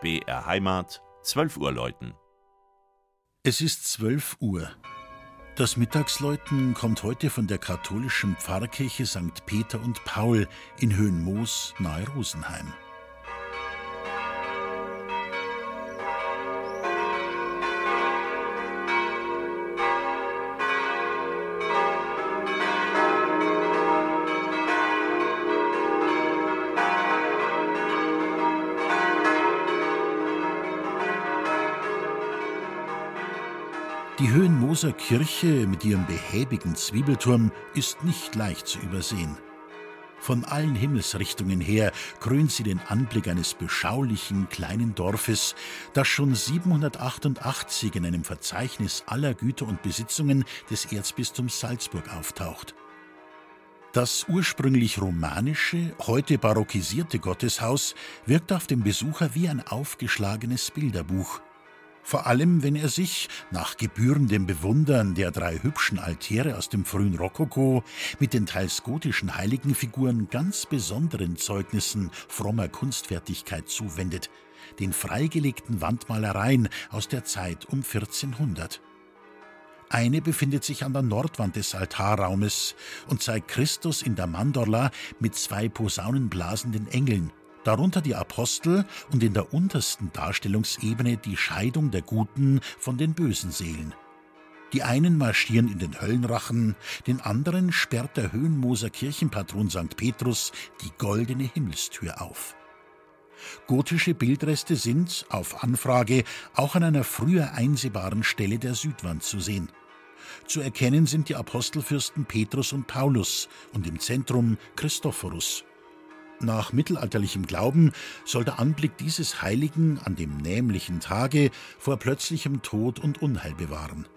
BR Heimat, 12 Uhr läuten. Es ist 12 Uhr. Das Mittagsläuten kommt heute von der katholischen Pfarrkirche St. Peter und Paul in Höhenmoos nahe Rosenheim. Die Höhenmoser Kirche mit ihrem behäbigen Zwiebelturm ist nicht leicht zu übersehen. Von allen Himmelsrichtungen her krönt sie den Anblick eines beschaulichen kleinen Dorfes, das schon 788 in einem Verzeichnis aller Güter und Besitzungen des Erzbistums Salzburg auftaucht. Das ursprünglich romanische, heute barockisierte Gotteshaus wirkt auf den Besucher wie ein aufgeschlagenes Bilderbuch vor allem wenn er sich, nach gebührendem Bewundern der drei hübschen Altäre aus dem frühen Rokoko, mit den teils gotischen Heiligenfiguren ganz besonderen Zeugnissen frommer Kunstfertigkeit zuwendet, den freigelegten Wandmalereien aus der Zeit um 1400. Eine befindet sich an der Nordwand des Altarraumes und zeigt Christus in der Mandorla mit zwei posaunenblasenden Engeln, darunter die Apostel und in der untersten Darstellungsebene die Scheidung der guten von den bösen Seelen. Die einen marschieren in den Höllenrachen, den anderen sperrt der Höhenmoser Kirchenpatron St. Petrus die goldene Himmelstür auf. Gotische Bildreste sind, auf Anfrage, auch an einer früher einsehbaren Stelle der Südwand zu sehen. Zu erkennen sind die Apostelfürsten Petrus und Paulus und im Zentrum Christophorus. Nach mittelalterlichem Glauben soll der Anblick dieses Heiligen an dem nämlichen Tage vor plötzlichem Tod und Unheil bewahren.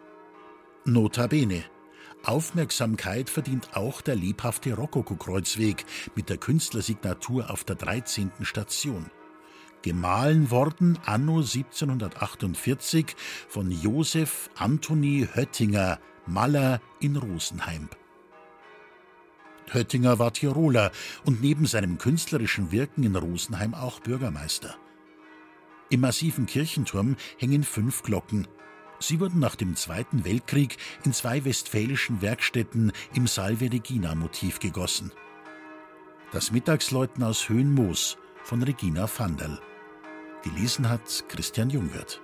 Notabene. Aufmerksamkeit verdient auch der lebhafte Rokoko-Kreuzweg mit der Künstlersignatur auf der 13. Station. Gemahlen worden anno 1748 von Josef Anthony Höttinger, Maler in Rosenheim. Höttinger war Tiroler und neben seinem künstlerischen Wirken in Rosenheim auch Bürgermeister. Im massiven Kirchenturm hängen fünf Glocken. Sie wurden nach dem Zweiten Weltkrieg in zwei westfälischen Werkstätten im Salve Regina Motiv gegossen. Das Mittagsläuten aus Höhenmoos von Regina Vandal. Gelesen hat Christian Jungwirth.